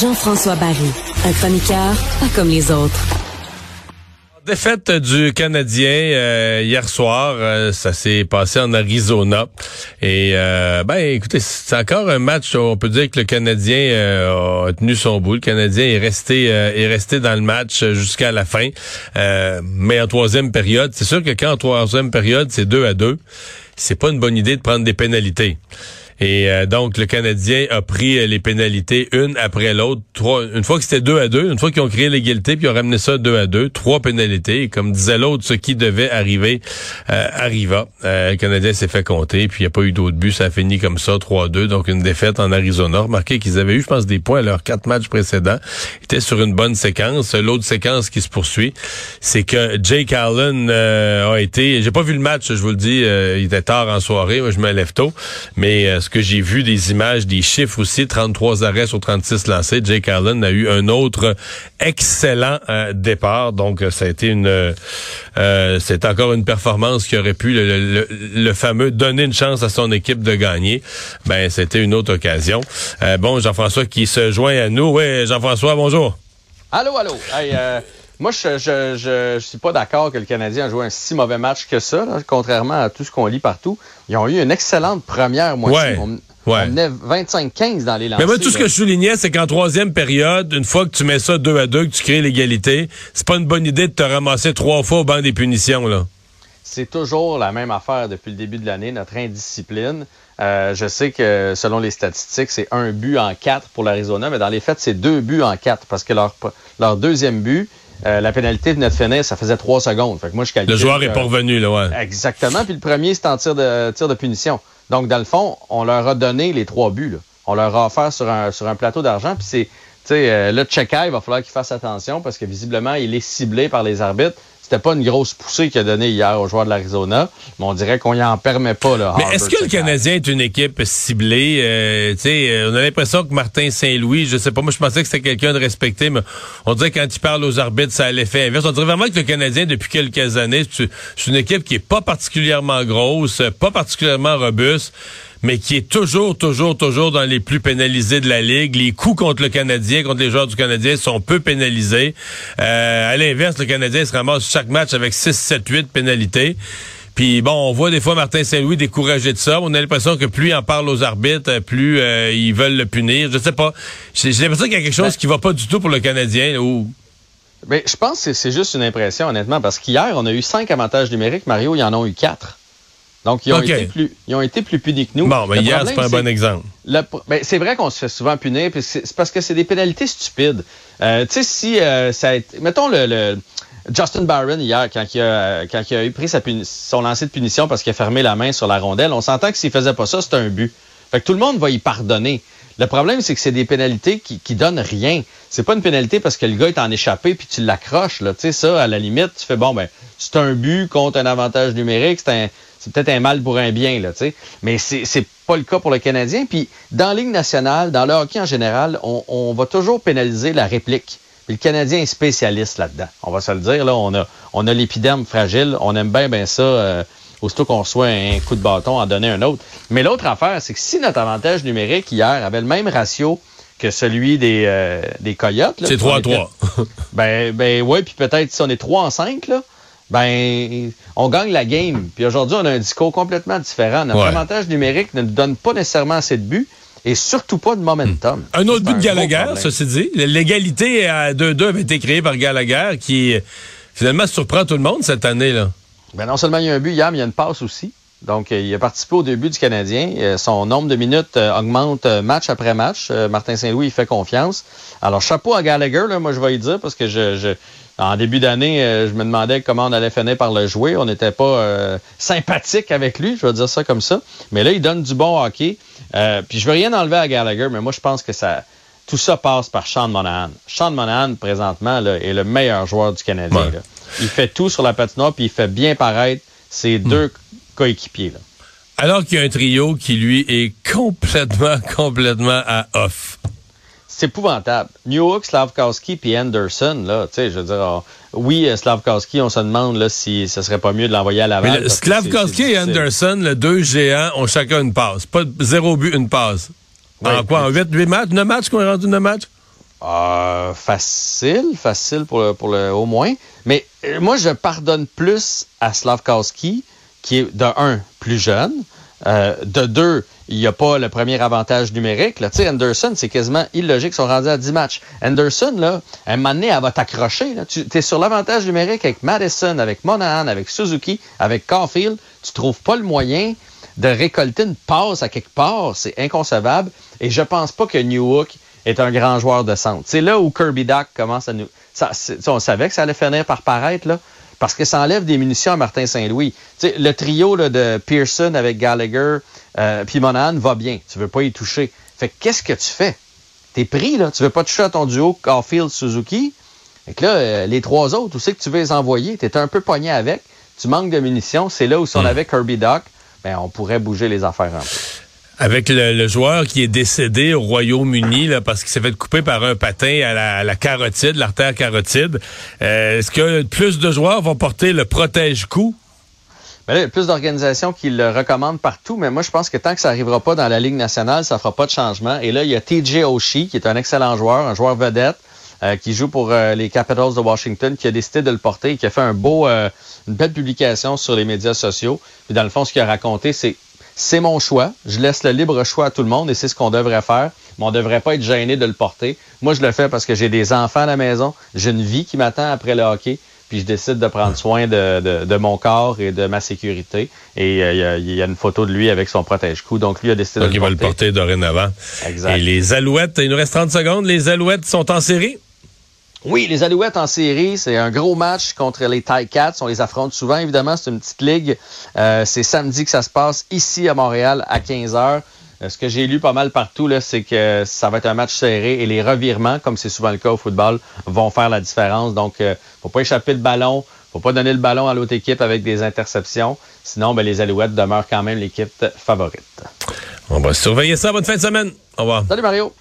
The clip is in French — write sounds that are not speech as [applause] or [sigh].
Jean-François Barry, un chroniqueur pas comme les autres. Défaite du Canadien euh, hier soir, euh, ça s'est passé en Arizona. Et euh, ben écoutez, c'est encore un match où on peut dire que le Canadien a tenu son bout. Le Canadien est resté est resté dans le match jusqu'à la fin. mais en troisième période, c'est sûr que quand en troisième période c'est deux à deux, c'est pas une bonne idée de prendre des pénalités. Et euh, donc, le Canadien a pris euh, les pénalités une après l'autre. Trois, une fois que c'était deux à deux, une fois qu'ils ont créé l'égalité, puis ils ont ramené ça deux à deux, trois pénalités. Et comme disait l'autre, ce qui devait arriver euh, arriva. le Canadien s'est fait compter, puis il n'y a pas eu d'autres buts. Ça a fini comme ça, 3-2. Donc, une défaite en Arizona. Remarquez qu'ils avaient eu, je pense, des points à leurs quatre matchs précédents. Ils étaient sur une bonne séquence. L'autre séquence qui se poursuit, c'est que Jake Allen a été... J'ai pas vu le match, je vous le dis. il était tard en soirée. Moi, je me lève tôt. Mais que j'ai vu des images, des chiffres aussi, 33 arrêts sur 36 lancés. Jake Allen a eu un autre excellent euh, départ. Donc, euh, ça a été une... Euh, c'est encore une performance qui aurait pu, le, fameux, donner une chance à son équipe de gagner. Ben, c'était une autre occasion. bon, Jean-François qui se joint à nous. Oui, Jean-François, bonjour. Allô, allô. Moi, je, je, je, suis pas d'accord que le Canadien a joué un si mauvais match que ça, contrairement à tout ce qu'on lit partout. Ils ont eu une excellente première moitié. Ouais. On, ouais. 25-15 dans les lancers. Mais moi, tout ce que je soulignais, c'est qu'en troisième période, une fois que tu mets ça deux à deux, que tu crées l'égalité, c'est pas une bonne idée de te ramasser trois fois au banc des punitions, là. C'est toujours la même affaire depuis le début de l'année, notre indiscipline. Euh, je sais que selon les statistiques, c'est un but en quatre pour l'Arizona, mais dans les faits, c'est deux buts en quatre parce que leur, leur deuxième but, euh, la pénalité de notre finir, ça faisait trois secondes. Fait que moi, je calcule, le joueur est pas revenu, là, ouais. Exactement. Puis le premier, c'est en tir de, tir de punition. Donc, dans le fond, on leur a donné les trois buts. Là. On leur a offert sur un, sur un plateau d'argent. Puis c'est, tu sais, euh, là, il va falloir qu'il fasse attention parce que visiblement, il est ciblé par les arbitres. C'était pas une grosse poussée qu'il a donnée hier aux joueurs de l'Arizona, mais on dirait qu'on y en permet pas. Là, mais est-ce que le Canadien est une équipe ciblée? Euh, euh, on a l'impression que Martin Saint-Louis, je sais pas, moi je pensais que c'était quelqu'un de respecté, mais on dirait quand il parle aux arbitres, ça a l'effet inverse. On dirait vraiment que le Canadien, depuis quelques années, c'est une équipe qui est pas particulièrement grosse, pas particulièrement robuste mais qui est toujours, toujours, toujours dans les plus pénalisés de la Ligue. Les coups contre le Canadien, contre les joueurs du Canadien sont peu pénalisés. Euh, à l'inverse, le Canadien se ramasse chaque match avec 6, 7, 8 pénalités. Puis bon, on voit des fois Martin Saint-Louis découragé de ça. On a l'impression que plus il en parle aux arbitres, plus euh, ils veulent le punir. Je sais pas. J'ai l'impression qu'il y a quelque chose ben qui va pas du tout pour le Canadien. Ou... Mais ben, je pense que c'est juste une impression, honnêtement, parce qu'hier, on a eu cinq avantages numériques. Mario, il y en a eu quatre. Donc, ils ont, été, plus, ils ont été plus punis que nous. Bon, mais hier, c'est pas un bon exemple. Ben, c'est vrai qu'on se fait souvent punir, c'est parce que c'est des pénalités stupides. Euh, tu sais, si euh, ça a été, Mettons le, Justin Barron hier, quand il a, quand il a eu pris sa son lancer de punition parce qu'il a fermé la main sur la rondelle, on s'entend que s'il faisait pas ça, c'était un but. Fait que tout le monde va y pardonner. Le problème, c'est que c'est des pénalités qui, qui donnent rien. C'est pas une pénalité parce que le gars est en échappé puis tu l'accroches. Tu sais, ça, à la limite, tu fais bon, ben, c'est un but contre un avantage numérique, c'est un, c'est peut-être un mal pour un bien, là, tu sais. Mais c'est, c'est pas le cas pour le Canadien. Puis dans la Ligue nationale, dans le hockey en général, on, on va toujours pénaliser la réplique. Puis le Canadien est spécialiste là-dedans. On va se le dire, là, on a, on a l'épiderme fragile. On aime bien, bien ça. Euh, aussitôt qu'on reçoit un coup de bâton, en donner un autre. Mais l'autre affaire, c'est que si notre avantage numérique hier avait le même ratio que celui des, euh, des Coyotes... C'est 3 à 3. [laughs] ben, ben oui, puis peut-être si on est 3 en 5, là, ben, on gagne la game. Puis aujourd'hui, on a un discours complètement différent. Notre avantage numérique ne nous donne pas nécessairement assez de buts et surtout pas de momentum. Un autre but de Gallagher, ceci dit. L'égalité à 2-2 avait été créée par Gallagher qui, finalement, surprend tout le monde cette année. là. Ben non seulement il y a un but hier, mais il y a une passe aussi. Donc, euh, il a participé au début du Canadien. Euh, son nombre de minutes euh, augmente match après match. Martin Saint-Louis, il fait confiance. Alors, chapeau à Gallagher, là, moi, je vais y dire, parce que je, en début d'année, je me demandais comment on allait finir par le jouer. On n'était pas sympathique avec lui, je vais dire ça comme ça. Mais là, il donne du bon hockey. puis, je veux rien enlever à Gallagher, mais moi, je pense que ça tout ça passe par Sean Monahan. Sean Monahan, présentement, là, est le meilleur joueur du Canadien. Il fait tout sur la patinoire, puis il fait bien paraître ses hmm. deux coéquipiers. Là. Alors qu'il y a un trio qui, lui, est complètement, [laughs] complètement à off. c'est épouvantable. Newhook, Slavkowski puis Anderson, là, tu sais, je veux dire, oui, euh, Slavkowski, on se demande là, si ce serait pas mieux de l'envoyer à Laval. Mais Slavkowski et Anderson, les deux géants, ont chacun une passe. Pas zéro but, une passe. en quoi? En 8, 8 matchs? 9 matchs qu'on est rendu 9 matchs? Euh, facile, facile pour le, pour le au moins. Mais euh, moi, je pardonne plus à Slavkowski, qui est de un plus jeune, euh, de deux, il n'y a pas le premier avantage numérique. Anderson, c'est quasiment illogique. Ils sont rendus à 10 matchs. Anderson, là, un moment elle va t'accrocher. Tu es sur l'avantage numérique avec Madison, avec Monahan, avec Suzuki, avec Caulfield. Tu trouves pas le moyen de récolter une passe à quelque part. C'est inconcevable. Et je pense pas que Newhook est un grand joueur de centre. C'est là où Kirby Doc commence à nous... On savait que ça allait finir par paraître, là parce que ça enlève des munitions à Martin Saint-Louis. Le trio là, de Pearson avec Gallagher euh, puis Monahan va bien. Tu veux pas y toucher. Fait qu'est-ce que tu fais? T'es pris, là. Tu veux pas toucher à ton duo Caulfield-Suzuki. Fait que là, euh, les trois autres, où c'est que tu veux les envoyer? T'es un peu pogné avec. Tu manques de munitions. C'est là où si on hmm. avait Kirby Doc, ben, on pourrait bouger les affaires un peu. Avec le, joueur qui est décédé au Royaume-Uni parce qu'il s'est fait couper par un patin à la, carotide, l'artère carotide, euh, est-ce que plus de joueurs vont porter le protège-coup? Ben il y a plus d'organisations qui le recommandent partout, mais moi, je pense que tant que ça n'arrivera pas dans la Ligue nationale, ça fera pas de changement. Et là, il y a TJ Oshie, qui est un excellent joueur, un joueur vedette, euh, qui joue pour euh, les Capitals de Washington, qui a décidé de le porter et qui a fait beau, une belle publication sur les médias sociaux. Puis dans le fond, ce qu'il a raconté, c'est c'est mon choix. Je laisse le libre choix à tout le monde et c'est ce qu'on devrait faire. Mais on ne devrait pas être gêné de le porter. Moi, je le fais parce que j'ai des enfants à la maison. J'ai une vie qui m'attend après le hockey. Puis je décide de prendre soin de, mon corps et de ma sécurité. Et euh, il y, a une photo de lui avec son protège-cou. Donc lui a décidé de le il va le porter dorénavant. Exact. Et les Alouettes, il nous reste 30 secondes. Les Alouettes sont en série? Oui, les Alouettes en série, c'est un gros match contre les Cats. On les affronte souvent, évidemment. C'est une petite ligue. Euh, c'est samedi que ça se passe ici à Montréal à 15 h. Euh, ce que j'ai lu pas mal partout, c'est que ça va être un match serré et les revirements, comme c'est souvent le cas au football, vont faire la différence. Donc, euh, faut pas échapper le ballon, faut pas donner le ballon à l'autre équipe avec des interceptions. Sinon, ben, les Alouettes demeurent quand même l'équipe favorite. On va surveiller ça. Bonne fin de semaine. Au revoir. Salut Mario.